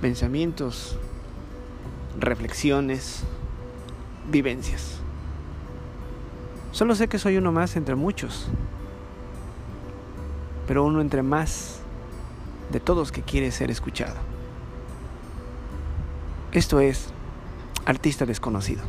pensamientos, reflexiones, vivencias. Solo sé que soy uno más entre muchos, pero uno entre más de todos que quiere ser escuchado. Esto es Artista Desconocido.